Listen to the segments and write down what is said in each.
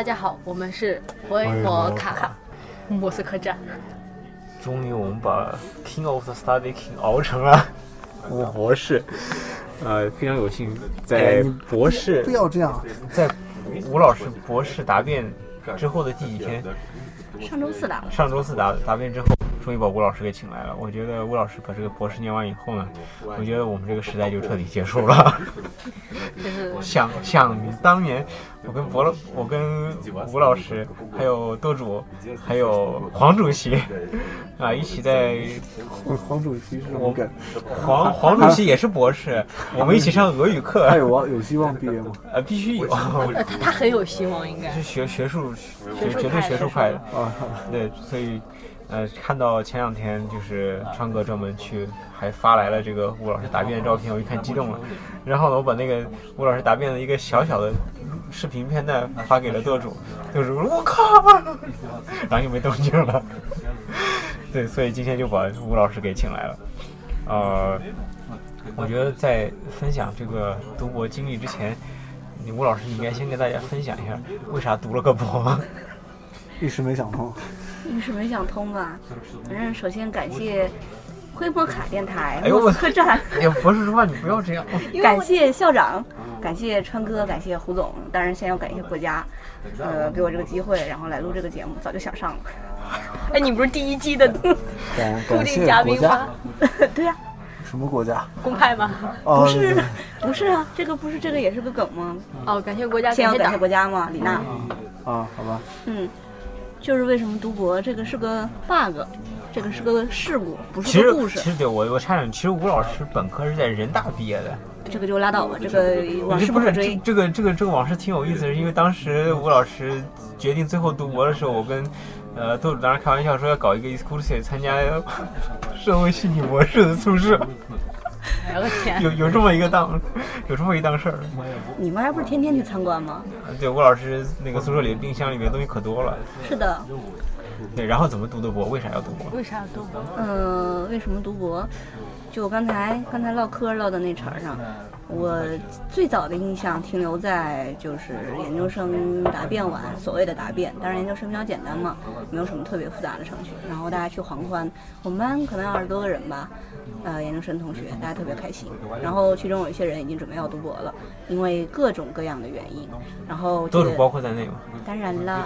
大家好，我们是回摩卡，莫斯科站。终于我们把 King of the Study King 熬成了 吴博士，呃，非常有幸在博士不要这样，在吴老师博士答辩之后的第几天？上周四答的。上周四答答辩之后。终于把吴老师给请来了。我觉得吴老师把这个博士念完以后呢，我觉得我们这个时代就彻底结束了。就 是想想当年，我跟博了，我跟吴老师，还有舵主，还有黄主席啊，一起在。黄主席是我跟黄黄主席也是博士，我们一起上俄语课。他有有希望毕业吗？呃，必须有。他他很有希望，应该是学学术，学绝对学术派的啊。对，所以。呃，看到前两天就是川哥专门去，还发来了这个吴老师答辩的照片，我一看激动了。然后呢，我把那个吴老师答辩的一个小小的视频片段发给了舵主，舵主说：“我靠！” 然后又没动静了。对，所以今天就把吴老师给请来了。呃，我觉得在分享这个读博经历之前，你吴老师应该先跟大家分享一下，为啥读了个博？一时没想通。一时没想通吧，反正首先感谢灰摩卡电台莫斯科站。哎呀，博士说话你不要这样。感谢校长，感谢川哥，感谢胡总，当然先要感谢国家，呃，给我这个机会，然后来录这个节目，早就想上了。哎，你不是第一季的固定嘉宾吗？对呀。什么国家？公派吗？不是，不是啊，这个不是这个也是个梗吗？哦，感谢国家，先要感谢国家吗？李娜。啊，好吧。嗯。就是为什么读博这个是个 bug，这个是个事故，不是个故事。其实对我我插两句，其实吴老师本科是在人大毕业的。这个就拉倒吧，这个往事不可追。这个这个这个往事挺有意思的，因为当时吴老师决定最后读博的时候，我跟呃豆主当时开玩笑说要搞一个 exclusive 参加社会系女博士的宿舍。我天！有有这么一个档，有这么一档事儿。你们还不是天天去参观吗？对，吴老师那个宿舍里的冰箱里面东西可多了。是的。对，然后怎么读的博？为啥要读博？为啥要读博？嗯，为什么读博？就刚才刚才唠嗑唠的那茬上。我最早的印象停留在就是研究生答辩完，所谓的答辩，当然研究生比较简单嘛，没有什么特别复杂的程序。然后大家去狂欢，我们班可能二十多个人吧，呃，研究生同学，大家特别开心。然后其中有一些人已经准备要读博了，因为各种各样的原因。然后都是包括在内吗？当然了。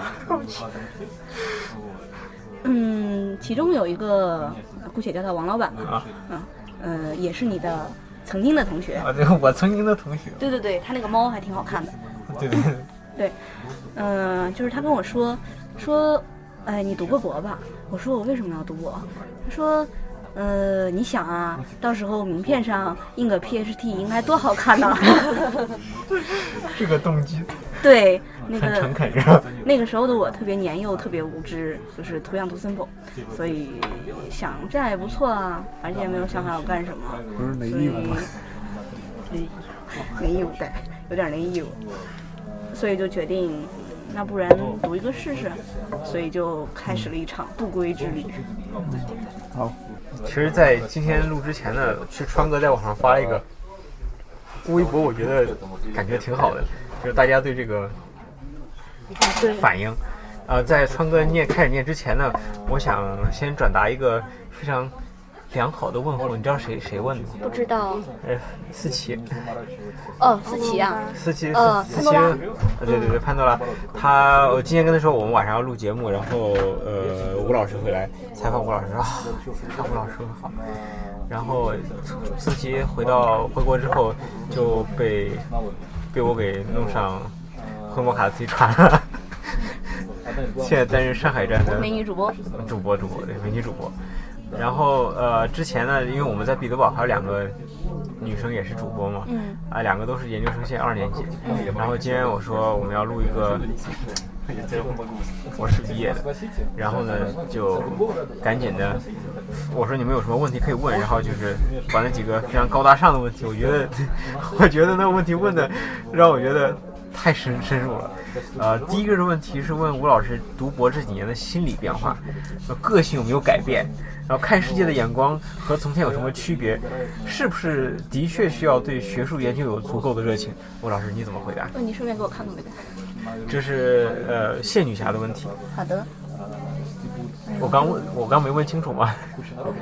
嗯，其中有一个，姑且叫他王老板吧。啊。嗯。呃，也是你的。曾经的同学啊，对，我曾经的同学。对对对，他那个猫还挺好看的。对对对。对，嗯，就是他跟我说说，哎，你读个博吧。我说我为什么要读博？他说，呃，你想啊，到时候名片上印个 P H T 应该多好看呢。这个动机。对，那个诚恳是吧？那个时候的我特别年幼，特别无知，就是图样图 simple，所以想这样也不错啊，而且也没有想好要干什么，不是没义务吗？没义务对，有点没义务，所以就决定，那不然读一个试试，所以就开始了一场不归之旅。好，其实，在今天录之前呢，是川哥在网上发了一个微博，我觉得感觉挺好的。就是大家对这个反应，呃，在川哥念开始念之前呢，我想先转达一个非常良好的问候。你知道谁谁问的吗？不知道。呃，思琪。哦，思琪啊。思琪，思琪。对对对，潘多拉。他，我今天跟他说我们晚上要录节目，然后呃，吴老师会来采访吴老师啊，让吴老师好。然后思琪回到回国之后就被。被我给弄上灰摩卡自己船了，现在担任上海站的美女主播，主播主播对美女主播。然后呃，之前呢，因为我们在彼得堡还有两个女生也是主播嘛，嗯，啊，两个都是研究生，现在二年级。然后今天我说我们要录一个博士毕业的，然后呢就赶紧的，我说你们有什么问题可以问，然后就是把那几个非常高大上的问题，我觉得 我觉得那个问题问的让我觉得太深深入了。呃，第一个的问题是问吴老师读博这几年的心理变化，个性有没有改变？然后看世界的眼光和从前有什么区别？是不是的确需要对学术研究有足够的热情？吴老师你怎么回答？那你顺便给我看看呗。这是呃谢女侠的问题。好的。我刚问，我刚没问清楚吗？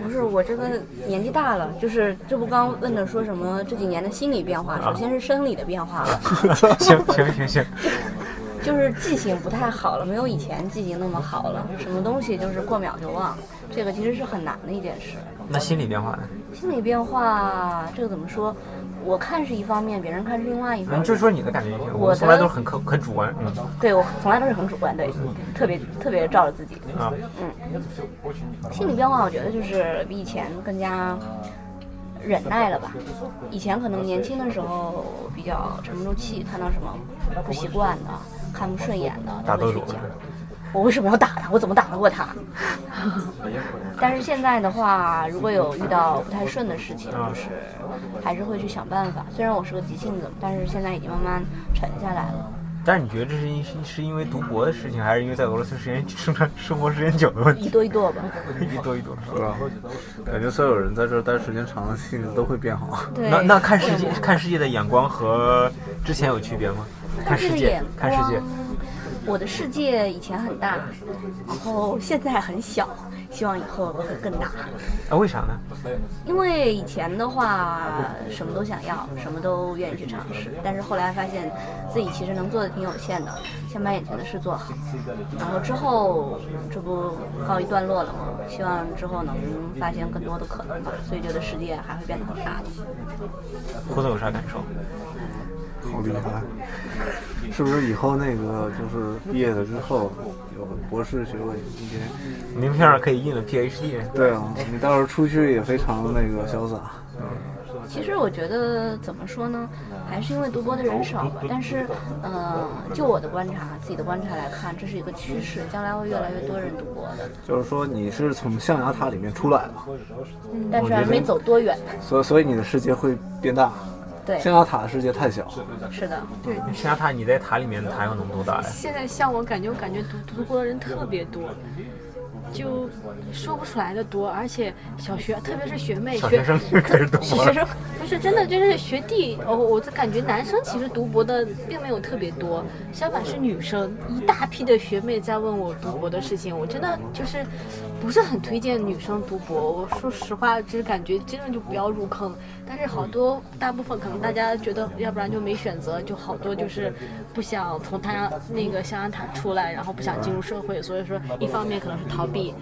不是，我这个年纪大了，就是这不刚问的说什么这几年的心理变化，首先是生理的变化 了。行行行行。就是记性不太好了，没有以前记性那么好了，什么东西就是过秒就忘，这个其实是很难的一件事。那心理变化呢？心理变化这个怎么说？我看是一方面，别人看是另外一方面。就是说你的感觉就行，我从来都是很客很主观。嗯，对我从来都是很主观，对，特别特别照着自己。啊，嗯。心理变化，我觉得就是比以前更加忍耐了吧。以前可能年轻的时候比较沉不住气，看到什么不习惯的。看不顺眼的都会去讲，我为什么要打他？我怎么打得过他？但是现在的话，如果有遇到不太顺的事情，就是还是会去想办法。虽然我是个急性子，但是现在已经慢慢沉下来了。但是你觉得这是因是因为读博的事情，还是因为在俄罗斯时间生产生活时间久的问题？一多一多吧，一多一多是吧？感觉所有人在这儿待时间长了，性子都会变好。对。那那看世界看世界的眼光和之前有区别吗？看世界，看世界。我的世界以前很大，然后现在很小，希望以后会更大。啊，为啥呢？因为以前的话什么都想要，什么都愿意去尝试，但是后来发现自己其实能做的挺有限的，先把眼前的事做好。然后之后这不告一段落了吗？希望之后能发现更多的可能吧。所以觉得世界还会变得很大的。胡总有啥感受？好厉害！是不是以后那个就是毕业了之后有博士学位，应该名片上可以印了 PhD？对啊，你到时候出去也非常那个潇洒。嗯，其实我觉得怎么说呢，还是因为读博的人少吧。但是，呃，就我的观察，自己的观察来看，这是一个趋势，将来会越来越多人读博的。就是说，你是从象牙塔里面出来了，但是还没走多远。所所以你的世界会变大。对，象牙塔的世界太小。是的，对。象牙塔，你在塔里面，塔要能多大呀？现在像我感觉，我感觉读读博的人特别多。就说不出来的多，而且小学，特别是学妹、学生开始读博学生不是真的，就是学弟。哦，我就感觉男生其实读博的并没有特别多，相反是女生一大批的学妹在问我读博的事情。我真的就是不是很推荐女生读博。我说实话，就是感觉真的就不要入坑。但是好多大部分可能大家觉得，要不然就没选择，就好多就是不想从他那个象牙塔出来，然后不想进入社会。所以说，一方面可能是逃避。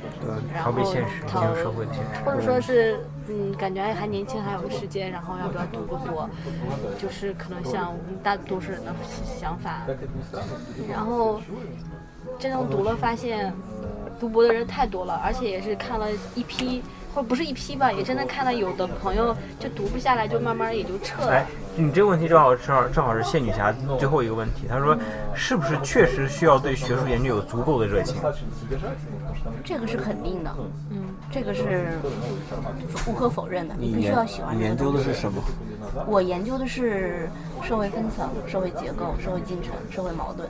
逃避现实，逃社会现实，或者说是，嗯，感觉还年轻，还有时间，然后要不要读个博，就是可能像我们大多数人的想法。然后真正读了，发现读博的人太多了，而且也是看了一批。或不是一批吧，也真的看到有的朋友就读不下来，就慢慢也就撤了。哎，你这个问题正好正好正好是谢女侠最后一个问题。她说，是不是确实需要对学术研究有足够的热情？这个是肯定的，嗯，这个是无可否认的。你必须要喜欢。你研究的是什么？我研究的是社会分层、社会结构、社会进程、社会矛盾。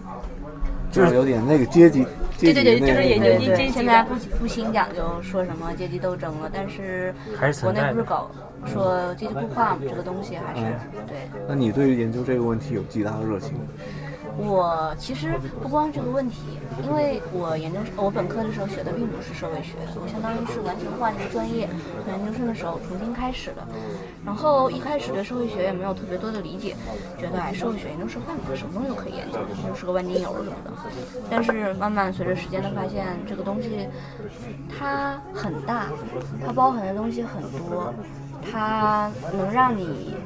就是有点那个阶级，对对对，就是研究阶级。现在不不兴讲究说什么阶级斗争了，但是国内不是搞说阶级固化嘛？这个东西还是对。那你对于研究这个问题有极大的热情？我其实不光这个问题，因为我研究我本科的时候学的并不是社会学，我相当于是完全换了一个专业，从研究生的时候重新开始的。然后一开始对社会学也没有特别多的理解，觉得哎社会学研究社会嘛，什么东西都可以研究，就是个万金油什么的。但是慢慢随着时间的发现，这个东西它很大，它包含的东西很多，它能让你。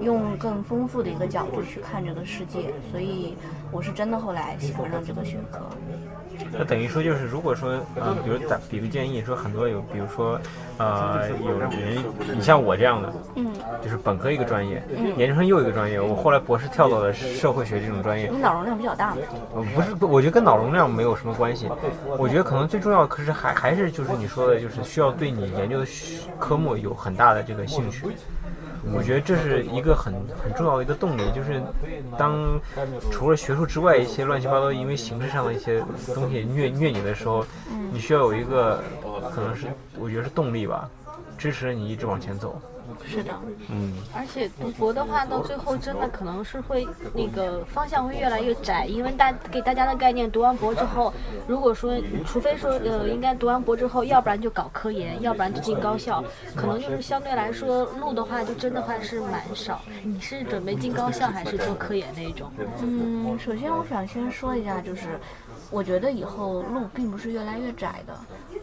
用更丰富的一个角度去看这个世界，所以我是真的后来喜欢上这个学科。那等于说就是，如果说，呃，比如打比个建议，说很多有，比如说，呃，有人，你像我这样的，嗯，就是本科一个专业，研究生又一个专业，我后来博士跳到了社会学这种专业。你脑容量比较大吗？不是，我觉得跟脑容量没有什么关系。我觉得可能最重要，可是还还是就是你说的，就是需要对你研究的科目有很大的这个兴趣。我觉得这是一个很很重要的一个动力，就是当除了学术之外一些乱七八糟因为形式上的一些东西虐虐你的时候，你需要有一个可能是我觉得是动力吧，支持你一直往前走。是的，嗯，而且读博的话，到最后真的可能是会那个方向会越来越窄，因为大给大家的概念，读完博之后，如果说除非说呃，应该读完博之后，要不然就搞科研，要不然就进高校，可能就是相对来说路的话，就真的话是蛮少。你是准备进高校还是做科研那一种？嗯，首先我想先说一下，就是我觉得以后路并不是越来越窄的，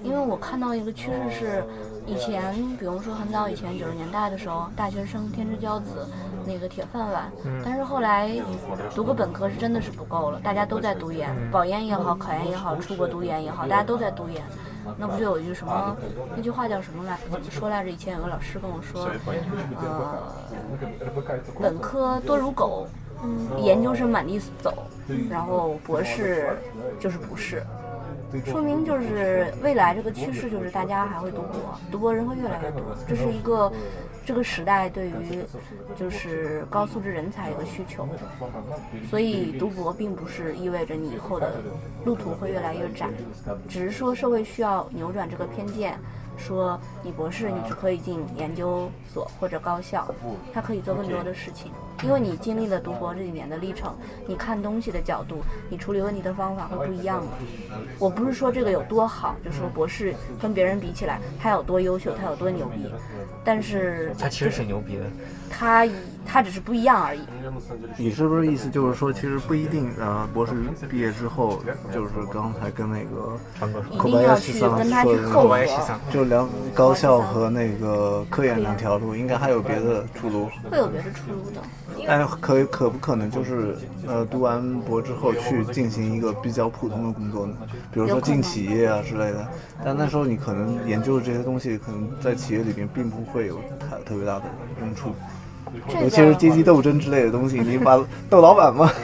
因为我看到一个趋势是，以前比如说很早以前九十年代的时候，大学生天之骄子，那个铁饭碗，但是后来读个本科是真的是不够了，大家都在读研，保研也好，考研也好，出国读研也好，大家都在读研。那不就有一句什么？那句话叫什么来？怎么说来着？以前有个老师跟我说，呃，本科多如狗，研究生满地走，然后博士就是不是。说明就是未来这个趋势就是大家还会读博，读博人会越来越多，这是一个这个时代对于就是高素质人才一个需求，所以读博并不是意味着你以后的路途会越来越窄，只是说社会需要扭转这个偏见。说你博士你只可以进研究所或者高校，他可以做更多的事情，因为你经历了读博这几年的历程，你看东西的角度，你处理问题的方法会不一样的。我不是说这个有多好，就说博士跟别人比起来他有多优秀，他有多牛逼，但是他其实挺牛逼的，他他只是不一样而已。你是不是意思就是说，其实不一定呃，博士毕业之后，就是刚才跟那个一定要去跟他去扣合，就两高校和那个科研两条路，应该还有别的出路。会有别的出路的。但可可不可能就是呃，读完博之后去进行一个比较普通的工作呢？比如说进企业啊之类的。但那时候你可能研究的这些东西，可能在企业里边并不会有太特别大的用处。尤其是阶级斗争之类的东西，你把 斗老板吗？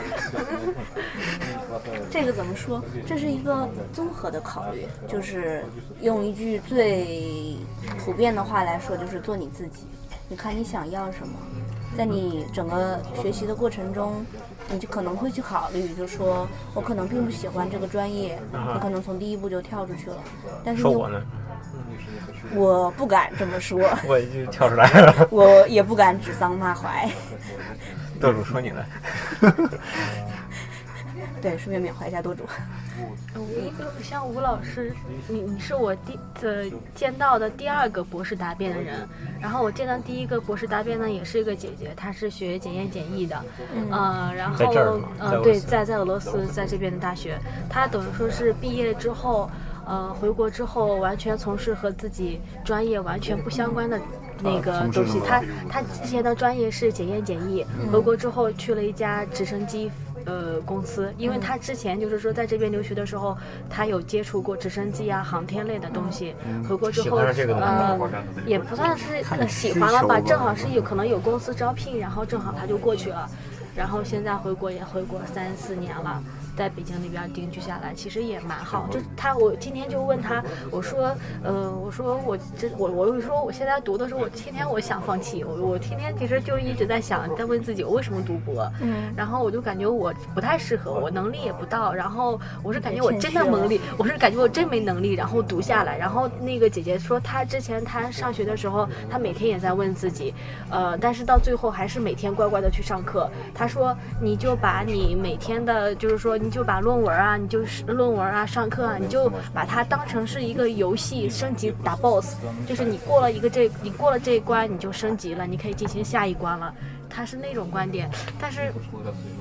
这个怎么说？这是一个综合的考虑，就是用一句最普遍的话来说，就是做你自己。你看你想要什么，在你整个学习的过程中，你就可能会去考虑，就说我可能并不喜欢这个专业，你可能从第一步就跳出去了。但是我呢？我不敢这么说，我已经跳出来了。我也不敢指桑骂槐。舵主说你呢？对，顺便缅怀一下舵主。像吴老师，你你是我第呃见到的第二个博士答辩的人。然后我见到第一个博士答辩呢，也是一个姐姐，她是学检验检疫的，嗯，然后嗯对，在在俄罗斯，在这边的大学，她等于说是毕业之后。呃，回国之后完全从事和自己专业完全不相关的那个东西。他他之前的专业是检验检疫，回国之后去了一家直升机呃公司，因为他之前就是说在这边留学的时候，他有接触过直升机啊航天类的东西。回国之后呃也不算是喜欢了吧，正好是有可能有公司招聘，然后正好他就过去了，然后现在回国也回国三四年了。在北京那边定居下来，其实也蛮好。就他，我今天就问他，我说，呃，我说我这我我又说我现在读的时候，我天天我想放弃，我我天天其实就一直在想，在问自己我为什么读博。嗯。然后我就感觉我不太适合，我能力也不到。然后我是感觉我真的能力，我是感觉我真没能力。然后读下来，然后那个姐姐说，她之前她上学的时候，她每天也在问自己，呃，但是到最后还是每天乖乖的去上课。她说，你就把你每天的，就是说。你就把论文啊，你就是论文啊，上课啊，你就把它当成是一个游戏升级打 BOSS，就是你过了一个这，你过了这一关，你就升级了，你可以进行下一关了。他是那种观点，但是，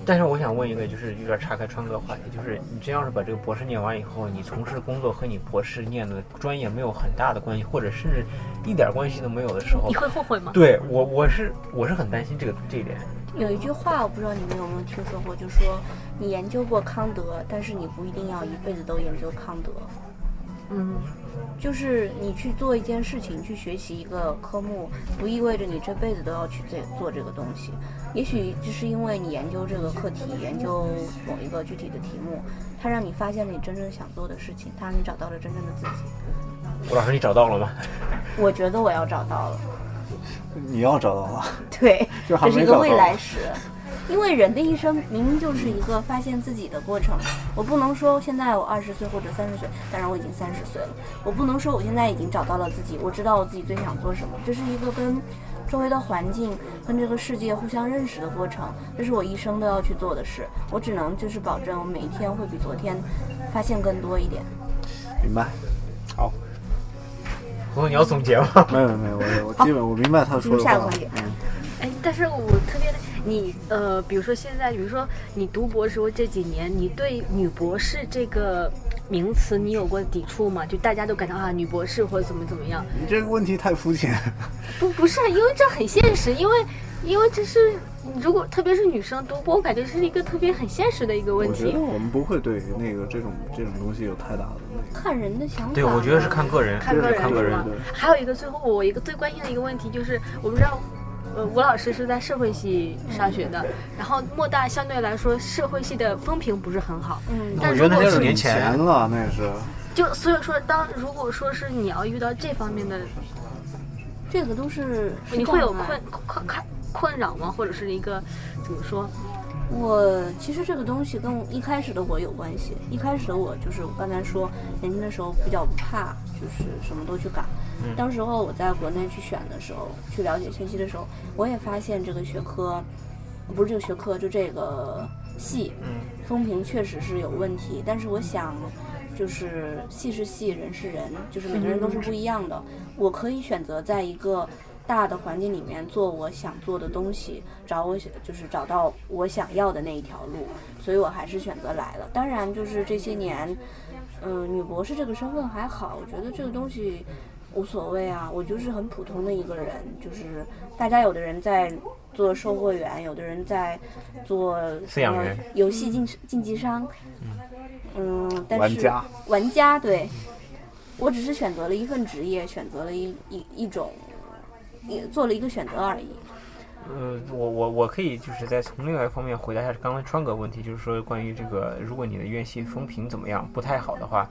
但是我想问一个，就是有点岔开川哥话题，就是你真要是把这个博士念完以后，你从事工作和你博士念的专业没有很大的关系，或者甚至一点关系都没有的时候，你会后悔吗？对我，我是我是很担心这个这一点。有一句话，我不知道你们有没有听说过，就说你研究过康德，但是你不一定要一辈子都研究康德。嗯，就是你去做一件事情，去学习一个科目，不意味着你这辈子都要去做做这个东西。也许就是因为你研究这个课题，研究某一个具体的题目，它让你发现了你真正想做的事情，它让你找到了真正的自己。吴老师，你找到了吗？我觉得我要找到了。你要找到了，对，这是一个未来时，因为人的一生明明就是一个发现自己的过程。我不能说现在我二十岁或者三十岁，当然我已经三十岁了。我不能说我现在已经找到了自己，我知道我自己最想做什么。这是一个跟周围的环境跟这个世界互相认识的过程，这是我一生都要去做的事。我只能就是保证我每一天会比昨天发现更多一点。明白。好。不过你要总结吗？没有没有，我我基本我明白他说的话。嗯。哎，但是我特别的你呃，比如说现在，比如说你读博时候这几年，你对女博士这个名词你有过抵触吗？就大家都感到啊，女博士或者怎么怎么样？你这个问题太肤浅。不不是，因为这很现实，因为因为这是如果特别是女生读博，我感觉是一个特别很现实的一个问题。我觉得我们不会对那个这种这种东西有太大的看人的想法。对，我觉得是看个人，看个人，看个人。还有一个最后我一个最关心的一个问题就是，我不知道。呃，吴老师是在社会系上学的，然后莫大相对来说社会系的风评不是很好。嗯，我觉得那是年前了，那是。就所以说，当如果说是你要遇到这方面的，这个都是你会有困困困困扰吗？或者是一个怎么说？我其实这个东西跟一开始的我有关系。一开始的我就是我刚才说，年轻的时候比较怕，就是什么都去干。当时候我在国内去选的时候，去了解信息的时候，我也发现这个学科，不是这个学科，就这个系，风评确实是有问题。但是我想，就是系是系，人是人，就是每个人都是不一样的。我可以选择在一个。大的环境里面做我想做的东西，找我想就是找到我想要的那一条路，所以我还是选择来了。当然，就是这些年，嗯，女博士这个身份还好，我觉得这个东西无所谓啊。我就是很普通的一个人，就是大家有的人在做售货员，有的人在做饲养员、游戏竞竞技商，嗯，但是玩家玩家对，我只是选择了一份职业，选择了一一一种。也做了一个选择而已。呃，我我我可以就是在从另外一方面回答一下刚刚川哥问题，就是说关于这个，如果你的院系风评怎么样不太好的话，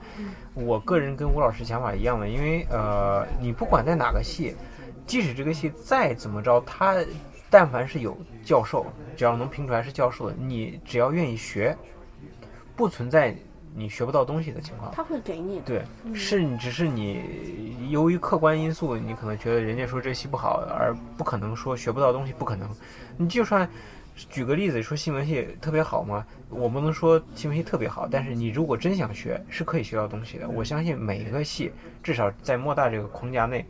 我个人跟吴老师想法一样的，因为呃，你不管在哪个系，即使这个系再怎么着，他但凡是有教授，只要能评出来是教授的，你只要愿意学，不存在。你学不到东西的情况，他会给你。对，是你只是你由于客观因素，你可能觉得人家说这戏不好，而不可能说学不到东西，不可能。你就算举个例子说新闻系特别好吗？我不能说新闻系特别好，但是你如果真想学，是可以学到东西的。我相信每一个系，至少在莫大这个框架内，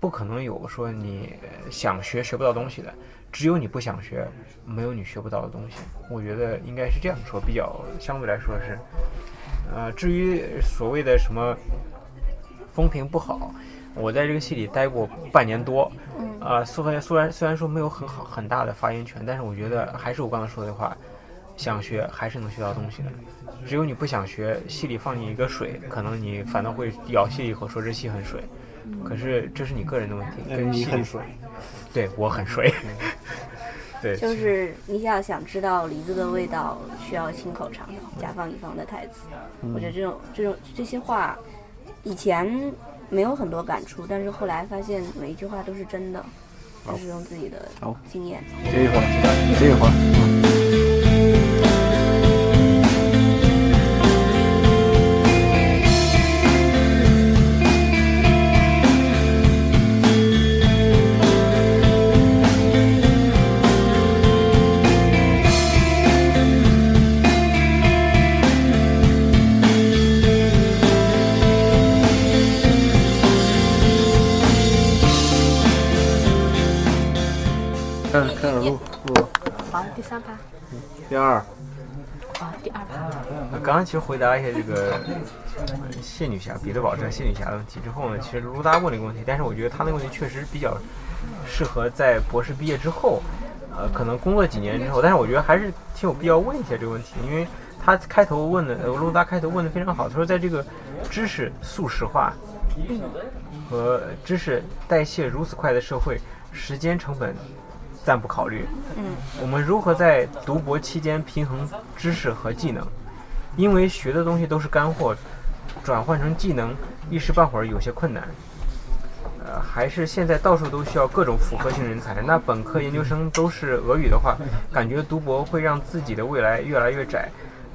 不可能有说你想学学不到东西的。只有你不想学，没有你学不到的东西。我觉得应该是这样说，比较相对来说是。呃，至于所谓的什么风评不好，我在这个戏里待过半年多，啊，虽然虽然虽然说没有很好很大的发言权，但是我觉得还是我刚才说的话，想学还是能学到东西的。只有你不想学，戏里放你一个水，可能你反倒会咬戏一口说这戏很水。可是这是你个人的问题，跟戏很水。对我很水。对，就是你要想知道梨子的味道，需要亲口尝尝。甲方乙方的台词，我觉得这种这种这些话，以前没有很多感触，但是后来发现每一句话都是真的，就是用自己的经验。歇一会儿，歇一会儿。其实回答一下这个 谢女侠彼得堡这谢女侠的问题之后呢，其实卢达问了一个问题，但是我觉得他那个问题确实比较适合在博士毕业之后，呃，可能工作几年之后，但是我觉得还是挺有必要问一下这个问题，因为他开头问的，卢达开头问的非常好，他说在这个知识速食化和知识代谢如此快的社会，时间成本。暂不考虑。嗯，我们如何在读博期间平衡知识和技能？因为学的东西都是干货，转换成技能一时半会儿有些困难。呃，还是现在到处都需要各种复合型人才。那本科、研究生都是俄语的话，感觉读博会让自己的未来越来越窄。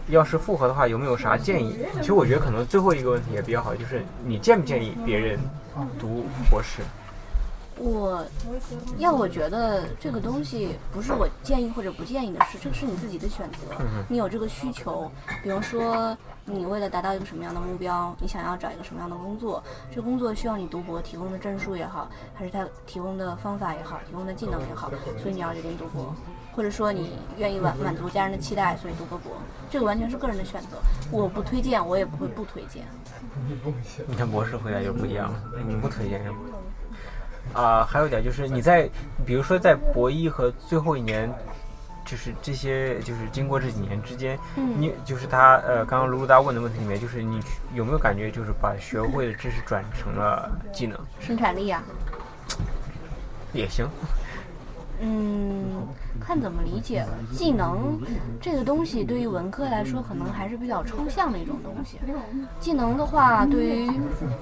要是复合的话，有没有啥建议？其实我觉得可能最后一个问题也比较好，就是你建不建议别人读博士？我要我觉得这个东西不是我建议或者不建议的事，这个是你自己的选择。你有这个需求，比如说你为了达到一个什么样的目标，你想要找一个什么样的工作，这工作需要你读博提供的证书也好，还是他提供的方法也好，提供的技能也好，所以你要决定读博，或者说你愿意满满足家人的期待，所以读个博，这个完全是个人的选择。我不推荐，我也不会不推荐。你看博士回来就不一样了，你不推荐。啊，还有一点就是你在，比如说在博一和最后一年，就是这些，就是经过这几年之间，你就是他呃，刚刚卢卢达问的问题里面，就是你有没有感觉就是把学会的知识转成了技能？生产力啊，也行。嗯，看怎么理解了。技能这个东西对于文科来说，可能还是比较抽象的一种东西。技能的话，对于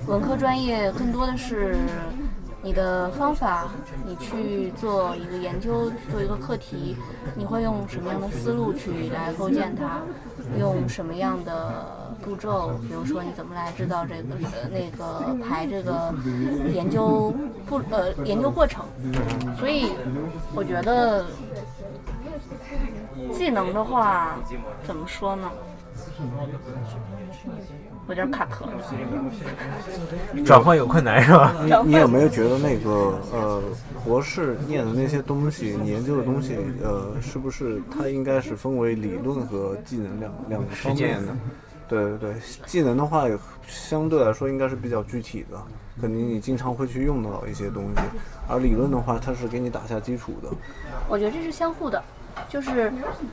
文科专业更多的是。你的方法，你去做一个研究，做一个课题，你会用什么样的思路去来构建它？用什么样的步骤？比如说，你怎么来制造这个呃那个排这个研究步呃研究过程？所以，我觉得技能的话，怎么说呢？有点卡壳，转换有困难是吧？你你有没有觉得那个呃，博士念的那些东西，你研究的东西，呃，是不是它应该是分为理论和技能两两个方面的？对对对，技能的话，相对来说应该是比较具体的，肯定你经常会去用到一些东西，而理论的话，它是给你打下基础的。我觉得这是相互的。就是，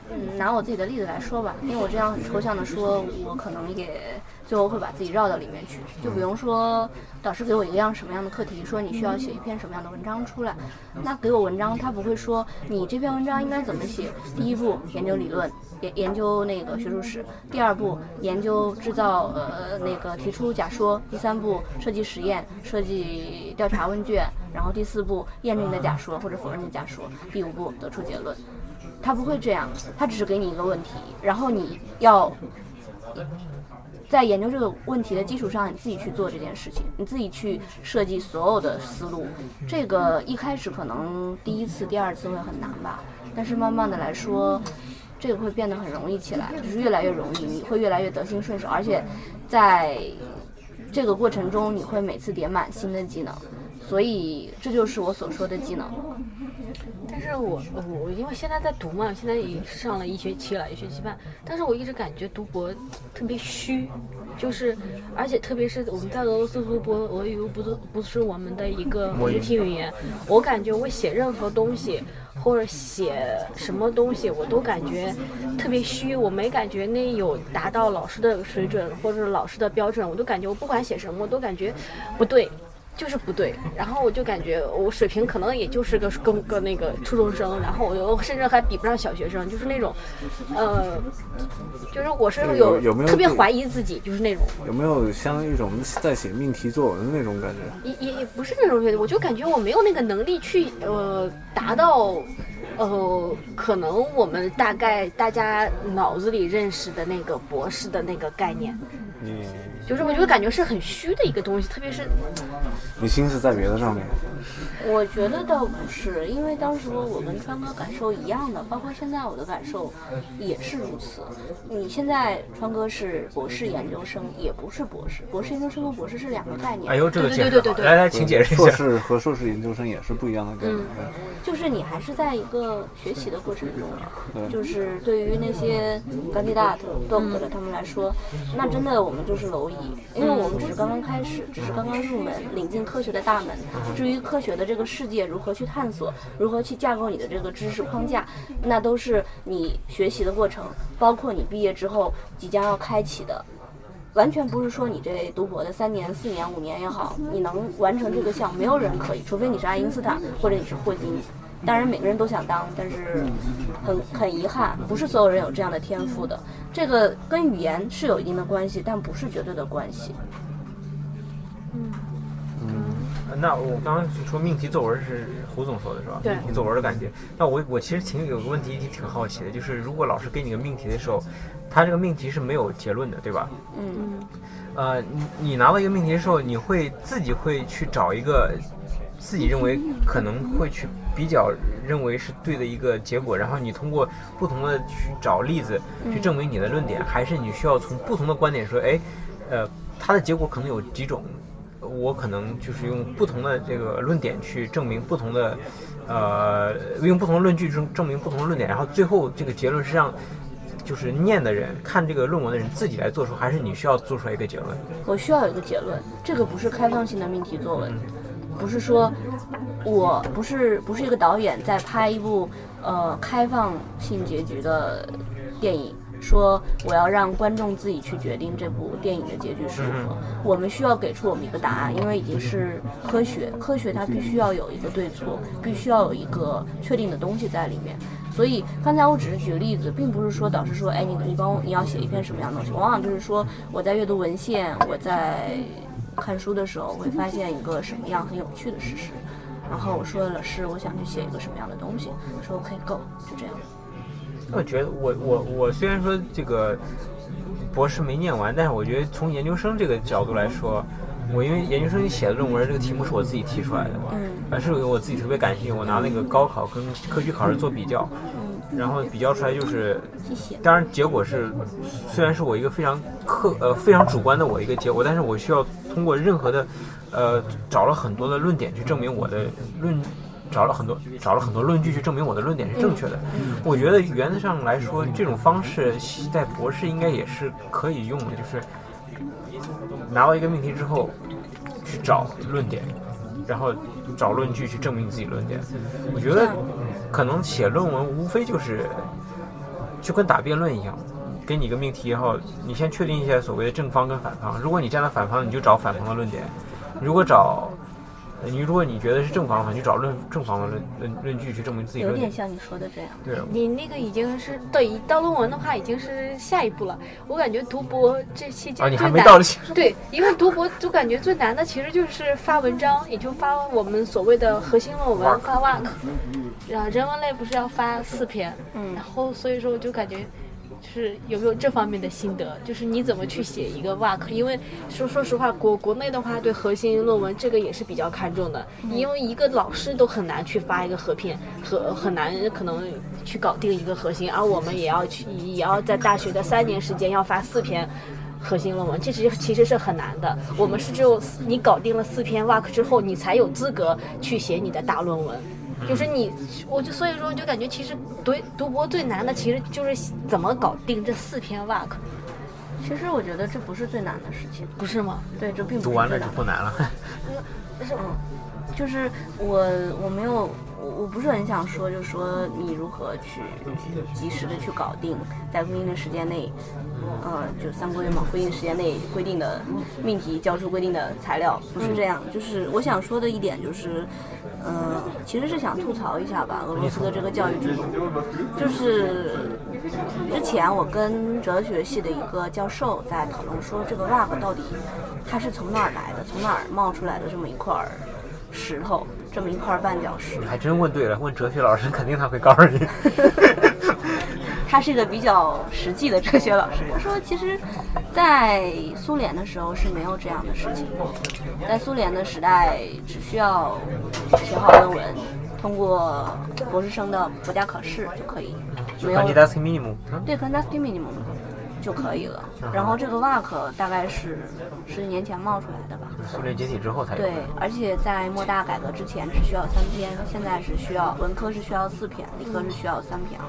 嗯，拿我自己的例子来说吧，因为我这样很抽象的说，我可能也最后会把自己绕到里面去。就比如说，导师给我一样什么样的课题，说你需要写一篇什么样的文章出来，那给我文章，他不会说你这篇文章应该怎么写。第一步研究理论，研研究那个学术史；第二步研究制造，呃，那个提出假说；第三步设计实验，设计调查问卷；然后第四步验证你的假说或者否认你的假说；第五步得出结论。他不会这样，他只是给你一个问题，然后你要在研究这个问题的基础上，你自己去做这件事情，你自己去设计所有的思路。这个一开始可能第一次、第二次会很难吧，但是慢慢的来说，这个会变得很容易起来，就是越来越容易，你会越来越得心顺手，而且在这个过程中，你会每次点满新的技能，所以这就是我所说的技能。但是我我因为现在在读嘛，现在也上了一学期了，一学期半。但是我一直感觉读博特别虚，就是而且特别是我们在俄罗斯读博，俄语又不是不是我们的一个母体语言，我感觉我写任何东西或者写什么东西，我都感觉特别虚，我没感觉那有达到老师的水准或者是老师的标准，我都感觉我不管写什么，我都感觉不对。就是不对，然后我就感觉我水平可能也就是个跟个那个初中生，然后我甚至还比不上小学生，就是那种，呃，就是我是有有没有特别怀疑自己，就是那种有没有像一种在写命题作文的那种感觉？也也也不是那种觉得，我就感觉我没有那个能力去呃达到，呃，可能我们大概大家脑子里认识的那个博士的那个概念。嗯。就是我觉得感觉是很虚的一个东西，特别是你心思在别的上面。我觉得倒不是，因为当时我跟川哥感受一样的，包括现在我的感受也是如此。你现在川哥是博士研究生，也不是博士，博士研究生和博士是两个概念。哎呦，这个对对对对，来来，请解释一下。硕士和硕士研究生也是不一样的概念。就是你还是在一个学习的过程中，就是对于那些 candidate doctor 他们来说，那真的我们就是蝼蚁，因为我们只是刚刚开始，只是刚刚入门，领进科学的大门。至于科学的这个世界如何去探索，如何去架构你的这个知识框架，那都是你学习的过程，包括你毕业之后即将要开启的，完全不是说你这读博的三年、四年、五年也好，你能完成这个项，没有人可以，除非你是爱因斯坦或者你是霍金。当然每个人都想当，但是很很遗憾，不是所有人有这样的天赋的。这个跟语言是有一定的关系，但不是绝对的关系。嗯嗯那我刚刚说命题作文是胡总说的是吧？对。命题作文的感觉。那我我其实挺有个问题挺好奇的，就是如果老师给你个命题的时候，他这个命题是没有结论的，对吧？嗯。呃，你你拿到一个命题的时候，你会自己会去找一个自己认为可能会去比较认为是对的一个结果，然后你通过不同的去找例子去证明你的论点，还是你需要从不同的观点说，哎，呃，它的结果可能有几种，我可能就是用不同的这个论点去证明不同的，呃，用不同的论据证证明不同的论点，然后最后这个结论是让。就是念的人看这个论文的人自己来做出，还是你需要做出来一个结论？我需要有一个结论，这个不是开放性的命题作文，不是说我不是不是一个导演在拍一部呃开放性结局的电影，说我要让观众自己去决定这部电影的结局是如何。我们需要给出我们一个答案，因为已经是科学，科学它必须要有一个对错，必须要有一个确定的东西在里面。所以刚才我只是举例子，并不是说导师说，哎，你你帮我你要写一篇什么样的东西。往往就是说我在阅读文献，我在看书的时候会发现一个什么样很有趣的事实，然后我说老师，我想去写一个什么样的东西，说 OK go，就这样。我觉得我我我虽然说这个博士没念完，但是我觉得从研究生这个角度来说。我因为研究生写的论文，这个题目是我自己提出来的，嗯，而是我自己特别感兴趣。我拿那个高考跟科举考试做比较，嗯，然后比较出来就是，当然结果是，虽然是我一个非常客呃非常主观的我一个结果，但是我需要通过任何的，呃，找了很多的论点去证明我的论，找了很多找了很多论据去证明我的论点是正确的。我觉得原则上来说，这种方式在博士应该也是可以用的，就是。拿到一个命题之后，去找论点，然后找论据去证明自己论点。我觉得可能写论文无非就是就跟打辩论一样，给你一个命题，以后你先确定一下所谓的正方跟反方。如果你站在反方，你就找反方的论点；如果找你如果你觉得是正方的话，你就找论正方的论论论据去证明自己。有点像你说的这样。对。你那个已经是对到论文的话，已经是下一步了。我感觉读博这期间啊，你还没到对，因为读博就感觉最难的其实就是发文章，也就发我们所谓的核心论文发 work。然后人文类不是要发四篇，嗯，然后所以说我就感觉。就是有没有这方面的心得？就是你怎么去写一个 work？因为说说实话，国国内的话对核心论文这个也是比较看重的，因为一个老师都很难去发一个合片，和很难可能去搞定一个核心，而我们也要去也要在大学的三年时间要发四篇核心论文，这其实其实是很难的。我们是只有你搞定了四篇 work 之后，你才有资格去写你的大论文。就是你，我就所以说，就感觉其实读读博最难的，其实就是怎么搞定这四篇 work。其实我觉得这不是最难的事情，不是吗？对，这并不读完了就不难了。是嗯，就是我我没有。我我不是很想说，就是说你如何去及时的去搞定，在规定的时间内，呃，就三个月嘛，规定时间内规定的命题交出规定的材料，不是这样。就是我想说的一点就是，呃，其实是想吐槽一下吧，俄罗斯的这个教育制度。就是之前我跟哲学系的一个教授在讨论说，这个 rug 到底它是从哪儿来的，从哪儿冒出来的这么一块石头。这么一块绊脚石，你还真问对了。问哲学老师，肯定他会告诉你。他是一个比较实际的哲学老师。他说，其实，在苏联的时候是没有这样的事情。在苏联的时代，只需要写好论文，通过博士生的国家考试就可以。没有。对 c a n d i d a t minimum。就可以了。然后这个 WAC 大概是十几年前冒出来的吧。苏联解体之后才有。对，而且在莫大改革之前只需要三篇，现在是需要文科是需要四篇，理科是需要三篇。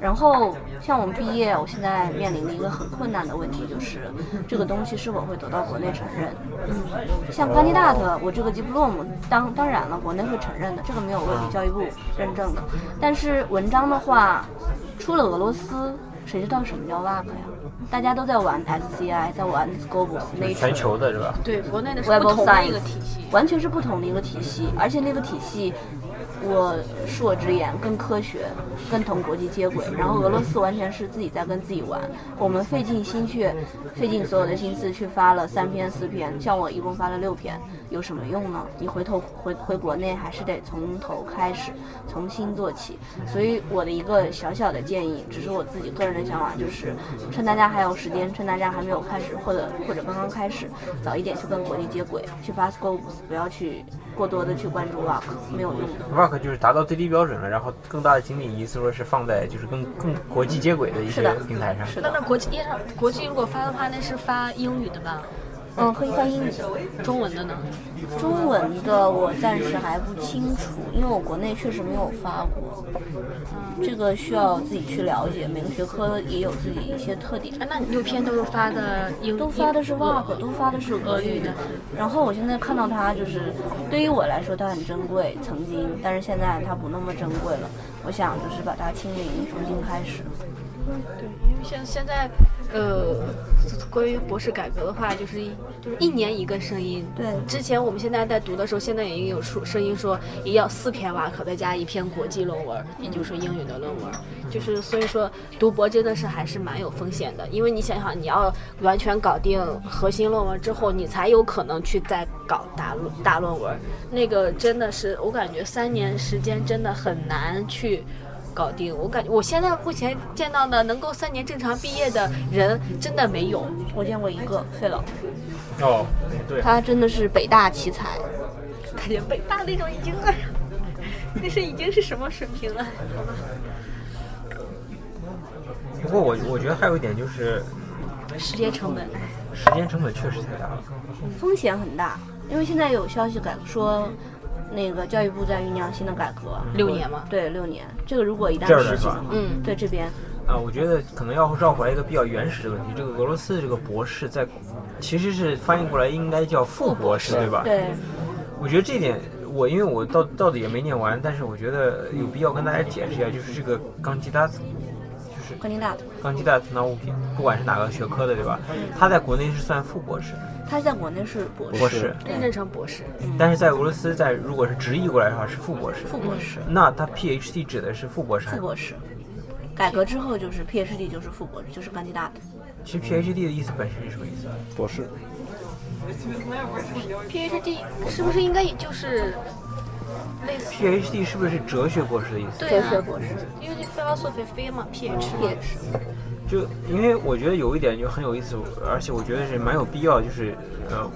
然后像我们毕业，我现在面临的一个很困难的问题就是，这个东西是否会得到国内承认？嗯，像 Candidate，我这个 Diplom，当当然了，国内会承认的，这个没有问题，教育部认证的。但是文章的话，出了俄罗斯。谁知道什么叫 WAC 呀？大家都在玩 SCI，在玩 Scopus，那全球的是吧？对，国内的是不同的一个体系，完全是不同的一个体系，而且那个体系。我恕我直言，更科学，更同国际接轨。然后俄罗斯完全是自己在跟自己玩。我们费尽心血，费尽所有的心思去发了三篇四篇，像我一共发了六篇，有什么用呢？你回头回回国内还是得从头开始，重新做起。所以我的一个小小的建议，只是我自己个人的想法，就是趁大家还有时间，趁大家还没有开始，或者或者刚刚开始，早一点去跟国际接轨，去发 scopes，不要去。过多的去关注 WAC，没有用的。work 就是达到最低标准了，然后更大的精力，意思说是放在就是跟更国际接轨的一些平台上。是的，那那国际上国际如果发的话，那是发英语的吧？嗯，可以翻英语的。中文的呢？中文的我暂时还不清楚，因为我国内确实没有发过，嗯这个需要自己去了解。每个学科也有自己一些特点。啊，那你六篇都是发的英，都发的是英 WAC，都发的是俄语的。然后我现在看到它，就是对于我来说它很珍贵，曾经，但是现在它不那么珍贵了。我想就是把它清零，重新开始。对，因为像现在，呃，关于博士改革的话，就是一就是一年一个声音。对之前我们现在在读的时候，现在已经有出声音说也要四篇瓦可再加一篇国际论文，也就是说英语的论文。就是所以说读博真的是还是蛮有风险的，因为你想想，你要完全搞定核心论文之后，你才有可能去再搞大论大论文。那个真的是我感觉三年时间真的很难去。搞定，我感觉我现在目前见到的能够三年正常毕业的人真的没有。我见过一个费老，哦，对，他真的是北大奇才。感觉北大那种已经，哎呀，那是已经是什么水平了？不过我我觉得还有一点就是时间成本，时间成本确实太大了。风险很大，因为现在有消息改说，那个教育部在酝酿新的改革，六年嘛对，六年。这个如果一旦实行的话，嗯。对这边，啊，我觉得可能要绕回来一个比较原始的问题，这个俄罗斯的这个博士在其实是翻译过来应该叫副博士，对吧？对，我觉得这点，我因为我到到底也没念完，但是我觉得有必要跟大家解释一下，就是这个钢吉达，就是关键大的，钢吉达特纳物品，不管是哪个学科的，对吧？他在国内是算副博士，他在国内是博士，博士，认证成博士。但是在俄罗斯，在如果是直译过来的话是副博士。副博士，那他 PhD 指的是副博士还是？副博士。改革之后就是 PhD 就是副博士，就是干地大的。其实 PhD 的意思本身是什么意思？博士，PhD 是不是应该也就是类似？PhD 是不是哲学博士的意思？对啊哲学博士，因为 philosophy 飞嘛，PhD。PhD 就因为我觉得有一点就很有意思，而且我觉得是蛮有必要，就是呃，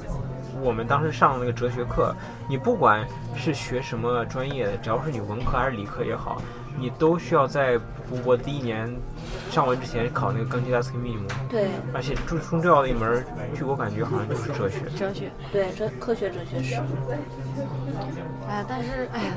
我们当时上那个哲学课，你不管是学什么专业的，只要是你文科还是理科也好，你都需要在读博第一年上完之前考那个钢吉达斯克密姆，对而且最最重要的一门，据我感觉好像就是哲学。哲学。对，哲科学哲学史。哎，但是哎呀，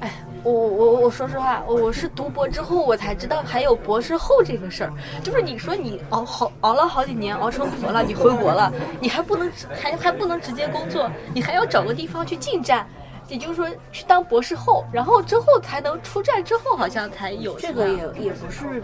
哎，我我我说实话，我我是读博之后我才知道还有博士后这个事儿。就是你说你熬好熬了好几年，熬成博了，你回国了，你还不能还还不能直接工作，你还要找个地方去进站。也就是说，去当博士后，然后之后才能出站，之后好像才有这个也也不是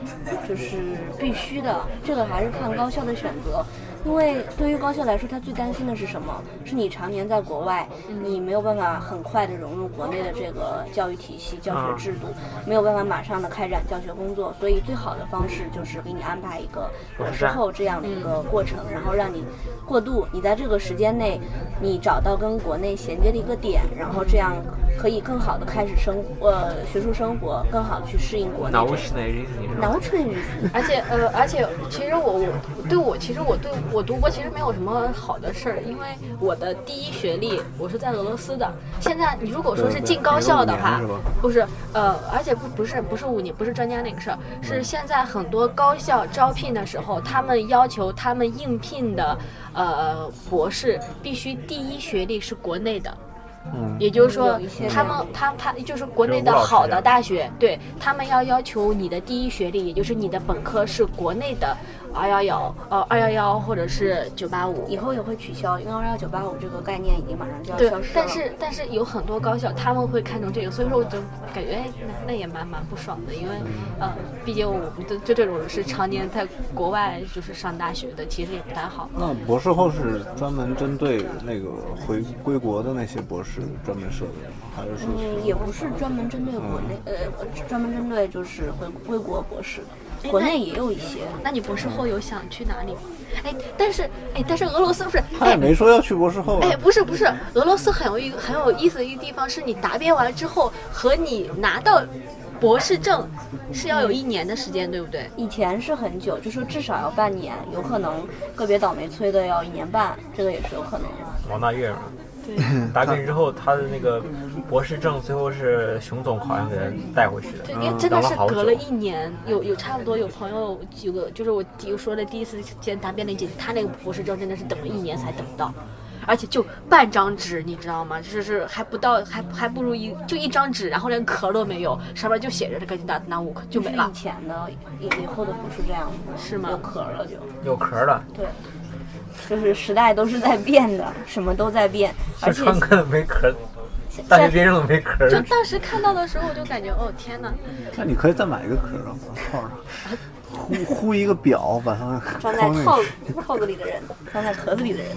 就是必须的，这个还是看高校的选择。因为对于高校来说，他最担心的是什么？是你常年在国外，你没有办法很快的融入国内的这个教育体系、教学制度，没有办法马上的开展教学工作。所以最好的方式就是给你安排一个，之后这样的一个过程，然后让你过渡。你在这个时间内，你找到跟国内衔接的一个点，然后这样可以更好的开始生呃学术生活，更好去适应国内。那我春雨，那我春雨。而且呃，而且其实我我对我其实我对。我读博其实没有什么好的事儿，因为我的第一学历我是在俄罗斯的。现在你如果说是进高校的话对对对，不是呃，而且不不是不是五年，不是专家那个事儿，是现在很多高校招聘的时候，他们要求他们应聘的呃博士必须第一学历是国内的。嗯，也就是说他们他他就是国内的好的大学，对他们要要求你的第一学历，也就是你的本科是国内的二幺幺呃二幺幺或者是九八五。以后也会取消，因为二幺九八五这个概念已经马上就要消失了。，但是但是有很多高校他们会看重这个，所以说我就感觉哎，那那也蛮蛮不爽的，因为呃，毕竟我们就就这种是常年在国外就是上大学的，其实也不太好。那博士后是专门针对那个回归国的那些博士专门设的，还是说嗯，也不是专门针对国内，呃，专门针对就是回归国博士哎的，国内也有一些。那你博士后有想去哪里吗？哎，但是哎，但是俄罗斯不是他也没说要去博士后啊哎，？不是不是，俄罗斯很有一个很有意思的一个地方是你答辩完之后和你拿到博士证是要有一年的时间，对不对？以前是很久，就说至少要半年，有可能个别倒霉催的要一年半，这个也是有可能的。王大悦嘛，答辩之后，他的那个博士证最后是熊总好像给他带回去的。对，因为真的是隔了一年，有有差不多有朋友有个就是我有说的第一次见答辩的姐姐，她那个博士证真的是等了一年才等到。而且就半张纸，你知道吗？就是还不到，还还不如一就一张纸，然后连壳都没有，上面就写着“这个大拿五克”就没了。以前的以以后的不是这样的，是吗？有壳了就有壳了。对，就是时代都是在变的，什么都在变。而且川哥没壳，大学毕业证没壳。就当时看到的时候，我就感觉哦天哪！那你可以再买一个壳啊，套上。呼呼一个表，把它装在套套子里的人，装在壳子里的人。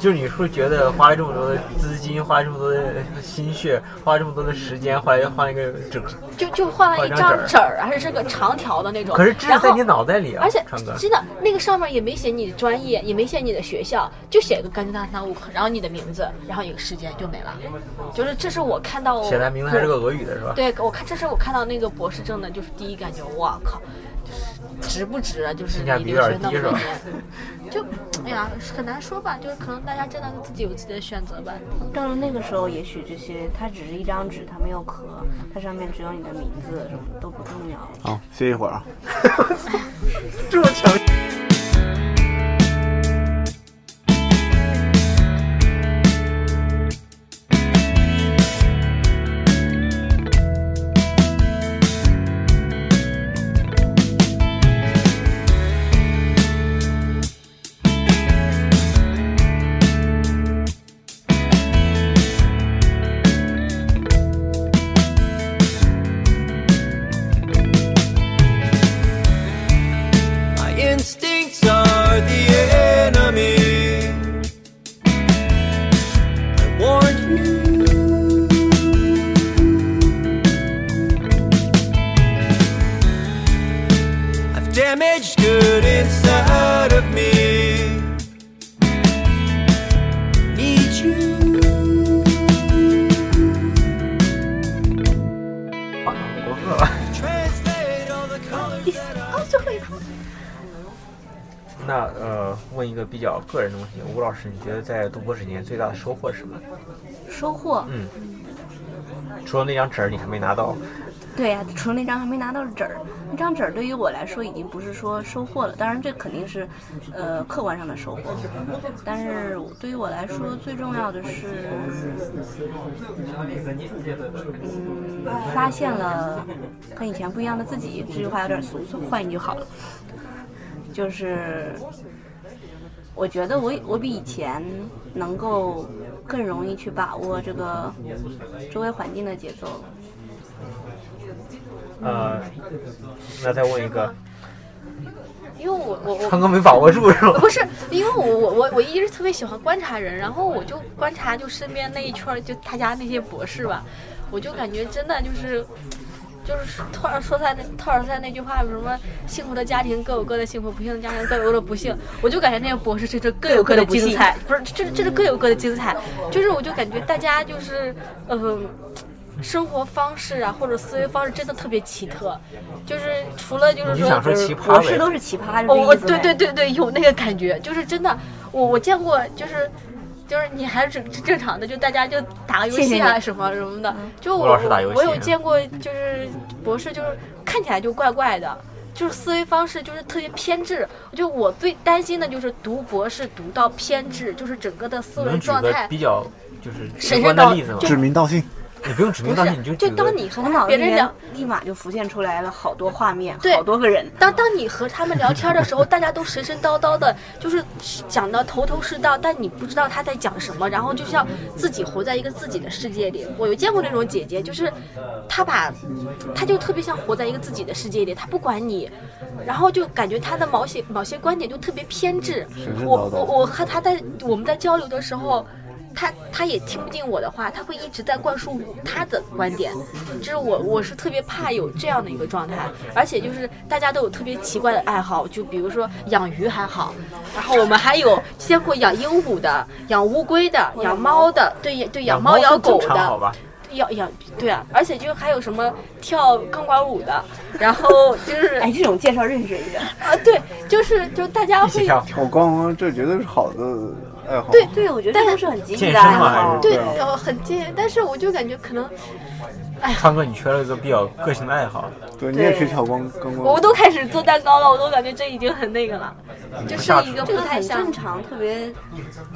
就是你是不是觉得花了这么多的资金，花了这么多的心血，花了这么多的时间，后来又换一个纸，就就换了一张纸儿，而且是个长条的那种。可是纸在你脑袋里啊，而且真的那个上面也没写你的专业，也没写你的学校，就写个干净大三五，然后你的名字，然后一个时间就没了。就是这是我看到写的名字还是个俄语的是吧？对，我看这是我看到那个博士证的，就是第一感觉，哇靠！值不值啊？就是你留学那么多年，就哎呀，很难说吧。就是可能大家真的自己有自己的选择吧。到了那个时候，也许这些它只是一张纸，它没有壳，它上面只有你的名字，什么都不重要了。好，歇一会儿啊。这么强。个人的问题，吴老师，你觉得在读博士年最大的收获是什么？收获？嗯，除了那张纸儿你还没拿到。对呀，除了那张还没拿到纸儿，那张纸儿对于我来说已经不是说收获了。当然，这肯定是呃客观上的收获。但是对于我来说，最重要的是，嗯，发现了跟以前不一样的自己。这句话有点俗，换一句好了，就是。我觉得我我比以前能够更容易去把握这个周围环境的节奏。呃，那再问一个，因为我我我刚刚没把握住是吗？不是，因为我我我我一直特别喜欢观察人，然后我就观察就身边那一圈就他家那些博士吧，我就感觉真的就是。就是突然说他那套上他那句话，什么幸福的家庭各有各的幸福，不幸的家庭各有各的不幸。我就感觉那个博士这是各有各的精彩，不是这这是各有各的精彩。就是我就感觉大家就是呃，生活方式啊或者思维方式真的特别奇特。就是除了就是说博士都是奇葩，哦对对对对，有那个感觉，就是真的，我我见过就是。就是你还是正常的，就大家就打个游戏啊什么什么的。就我我有见过，就是博士，就是看起来就怪怪的，就是思维方式就是特别偏执。就我最担心的就是读博士读到偏执，就是整个的思维状态比较就是神神道指名道姓。你不用指名道姓，你就就当你和别人聊，立马就浮现出来了好多画面，好多个人。当当你和他们聊天的时候，大家都神神叨叨的，就是讲的头头是道，但你不知道他在讲什么，然后就像自己活在一个自己的世界里。我有见过那种姐姐，就是她把，她就特别像活在一个自己的世界里，她不管你，然后就感觉她的某些某些观点就特别偏执。我我我和她在我们在交流的时候。他他也听不进我的话，他会一直在灌输他的观点，就是我我是特别怕有这样的一个状态，而且就是大家都有特别奇怪的爱好，就比如说养鱼还好，然后我们还有见过养鹦鹉的、养乌龟的、养猫的，对对养猫养狗的。要要对啊，而且就还有什么跳钢管舞的，然后就是哎，这种介绍认识一下。啊，对，就是就大家会跳。跳光这绝对是好的爱好。对对，我觉得这都是很积极健的爱好。对很近，但是我就感觉可能川哥，你缺了一个比较个性的爱好，对，你也可以跳光光光。我都开始做蛋糕了，我都感觉这已经很那个了，就是一个不太像正。常，特别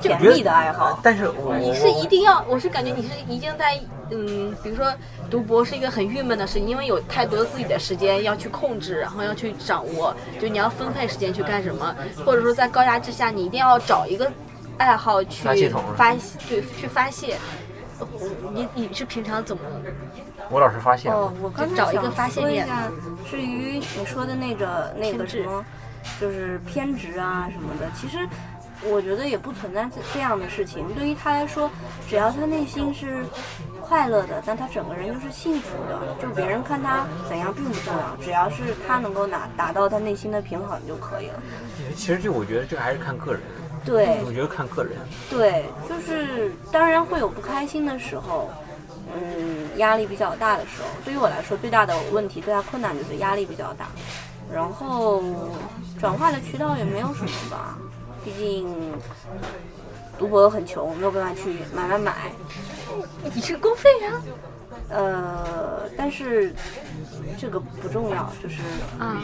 甜蜜的爱好。但是我你是一定要，我是感觉你是已经在，嗯，比如说读博是一个很郁闷的事情，因为有太多自己的时间要去控制，然后要去掌握，就你要分配时间去干什么，或者说在高压之下，你一定要找一个爱好去发泄发对去发泄。你你是平常怎么？我老是发泄，哦，我刚才找一个想发泄点说一下，至于你说的那个那个什么，就是偏执啊什么的，其实我觉得也不存在这这样的事情。对于他来说，只要他内心是快乐的，但他整个人就是幸福的，就别人看他怎样并不重要，只要是他能够拿达到他内心的平衡就可以了。其实这我觉得这个还是看个人，对我觉得看个人。对，就是当然会有不开心的时候。嗯，压力比较大的时候，对于我来说最大的问题、最大困难就是压力比较大。然后转化的渠道也没有什么吧，毕竟读博很穷，没有办法去买买买。你是公费呀、呃，但是这个不重要，就是啊，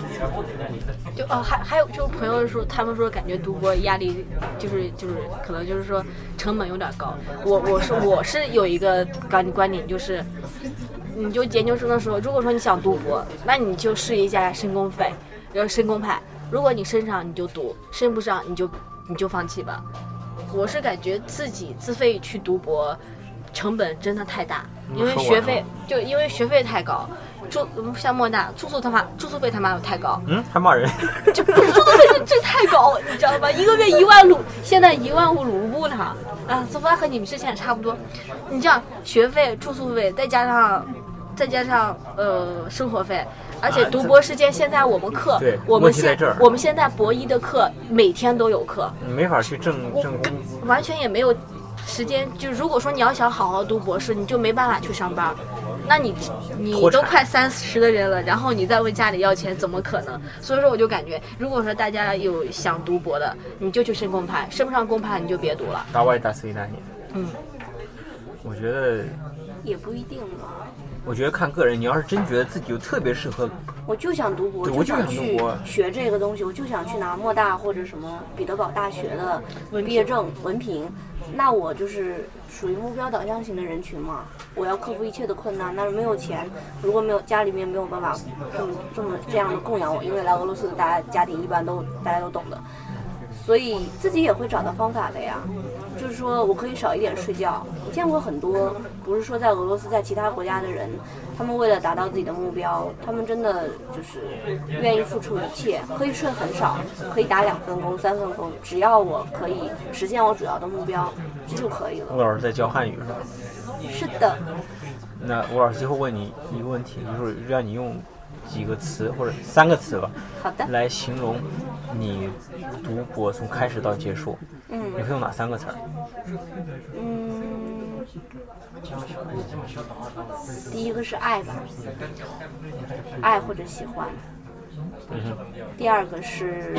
就哦，还还有就是朋友说，他们说感觉读博压力就是就是可能就是说成本有点高。我我是我是有一个观观点，就是你就研究生的时候，如果说你想读博，那你就试一下申公费，然后申公派。如果你申上你就读，申不上你就你就放弃吧。我是感觉自己自费去读博，成本真的太大，因为学费就因为学费太高。住像莫大住宿他妈住宿费他妈太高，嗯，还骂人，就 不是住宿费这这太高，你知道吧？一个月一万卢，现在一万五卢布呢，啊，租房和你们之前也差不多。你这样学费、住宿费，再加上再加上呃生活费，而且读博时间，现在我们课对，我们现在我们现在博一的课每天都有课，你没法去挣挣工资。完全也没有时间。就如果说你要想好好读博士，你就没办法去上班。那你你都快三十的人了，然后你再问家里要钱，怎么可能？所以说我就感觉，如果说大家有想读博的，你就去申公派，申不上公派你就别读了。大外大 C 那年，嗯，我觉得，也不一定吧。我觉得看个人。你要是真觉得自己就特别适合，我就想读博，我就想读博学这个东西，我就想去拿莫大或者什么彼得堡大学的毕业证文凭。那我就是属于目标导向型的人群嘛，我要克服一切的困难。那是没有钱，如果没有家里面没有办法这么这么这样的供养我，因为来俄罗斯的大家家庭一般都大家都懂的，所以自己也会找到方法的呀。就是说我可以少一点睡觉。我见过很多，不是说在俄罗斯，在其他国家的人，他们为了达到自己的目标，他们真的就是愿意付出一切，可以睡很少，可以打两份工、三份工，只要我可以实现我主要的目标就可以了。吴老师在教汉语是吧？是的，那吴老师最后问你一个问题，就是让你用几个词或者三个词吧，好的，来形容你读博从开始到结束，嗯你会用哪三个词儿？嗯，第一个是爱吧，爱或者喜欢。第二个是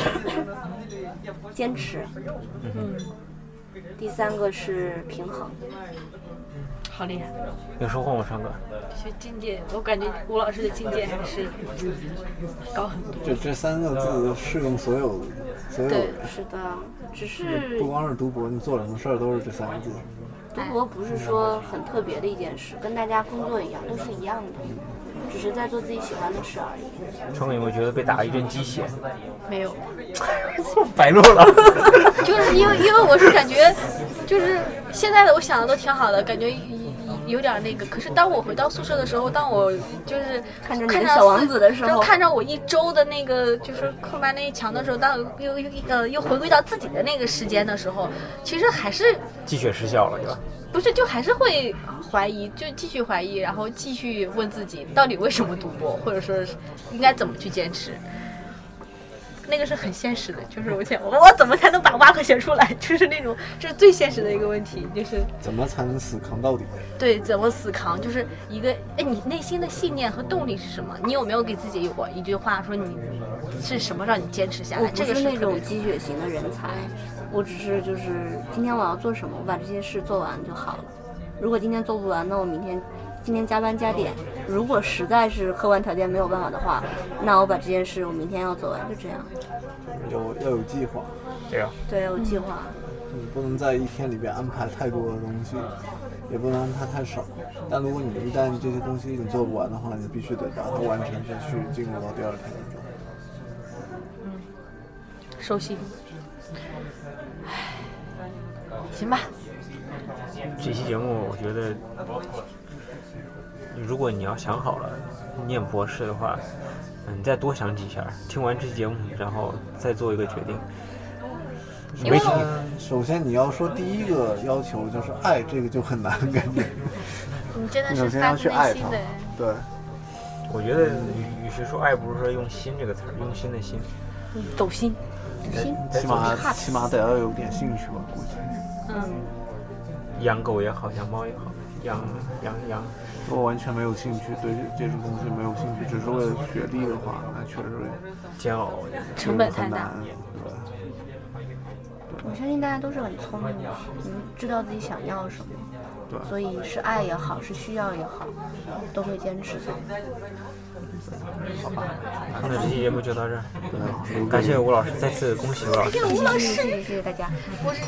坚持，嗯，第三个是平衡。好厉害！有收获吗，川哥？就境界，我感觉吴老师的境界还是高很多。就这三个字适用所有所有对人，是的，只是不光是读博，你做什么事儿都是这三个字。读博不是说很特别的一件事，跟大家工作一样，都是一样的，只是在做自己喜欢的事而已。川哥有没有觉得被打了一针鸡血？没有，白录了。就是因为因为我是感觉，就是现在的我想的都挺好的，感觉有点那个。可是当我回到宿舍的时候，当我就是看着看着小王子的时候看着我一周的那个就是空白那一墙的时候，当又又呃又回归到自己的那个时间的时候，其实还是鸡血失效了，对吧？不是就还是会怀疑，就继续怀疑，然后继续问自己到底为什么读博，或者说应该怎么去坚持。那个是很现实的，就是我想我怎么才能把挖克写出来，就是那种这是最现实的一个问题，就是怎么才能死扛到底？对，怎么死扛，就是一个哎，你内心的信念和动力是什么？你有没有给自己有过一句话说你是什么让你坚持下来？这个是那种积雪型的人才，我只是就是今天我要做什么，我把这些事做完就好了。如果今天做不完，那我明天。今天加班加点，如果实在是客观条件没有办法的话，那我把这件事我明天要做完，就这样。有要有计划，对啊，对，有计划。你不能在一天里边安排太多的东西，也不能安排太少。但如果你一旦这些东西你做不完的话，你必须得把它完成，下去进入到第二天的状态。嗯，收心。唉，行吧。这期节目我觉得。如果你要想好了念博士的话，你再多想几下，听完这期节目，然后再做一个决定。没听。首先你要说第一个要求就是爱，这个就很难感觉。你真的是发自内心的。对。我觉得与其说爱，不如说用心这个词儿，用心的心。走心。心。起码起码得要有点兴趣吧，估计。嗯。养狗也好，养猫也好，养养养。如果完全没有兴趣，对这种东西没有兴趣，只是为了学历的话，那确实煎熬，成本太大。我相信大家都是很聪明的，你们知道自己想要什么，对，所以是爱也好，是需要也好，都会坚持的。好吧，那这期节目就到这儿。感谢吴老师，再次恭喜吴老师。谢谢吴老师，谢谢大家。我是，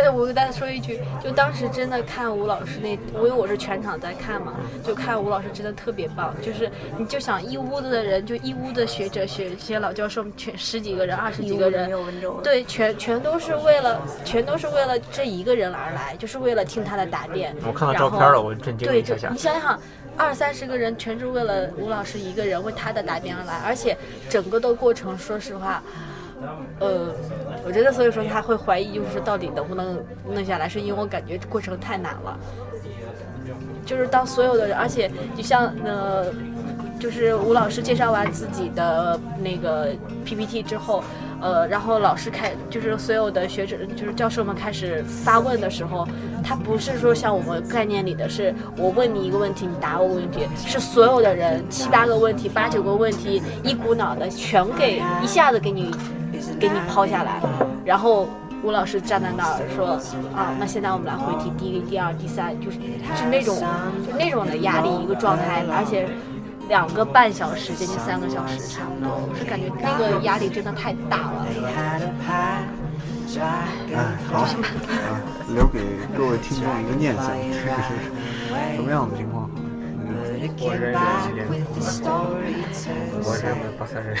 但是我给大家说一句，就当时真的看吴老师那，因为我是全场在看嘛，就看吴老师真的特别棒。就是你就想一屋子的人，就一屋的学者、学些老教授，全十几个人、二十几个人，对，全全都是为了，全都是为了这一个人而来，就是为了听他的答辩。我看到照片了，我震惊了一下。你想想。二三十个人全是为了吴老师一个人为他的答辩而来，而且整个的过程，说实话，呃，我觉得所以说他会怀疑，就是到底能不能弄下来，是因为我感觉过程太难了。就是当所有的，而且就像呃，就是吴老师介绍完自己的那个 PPT 之后。呃，然后老师开，就是所有的学者，就是教授们开始发问的时候，他不是说像我们概念里的是，我问你一个问题，你答我问题，是所有的人七八个问题，八九个问题，一股脑的全给一下子给你，给你抛下来，然后吴老师站在那儿说，啊，那现在我们来回题，第一、第二、第三，就是是那种就那种的压力一个状态，而且。两个半小时，接近三个小时，差不多。我是感觉那个压力真的太大了。哎，好，啊，留给各位听众一个念想，是什么样的情况？我认识几年，我认识八三人。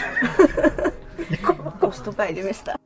コストパイでした。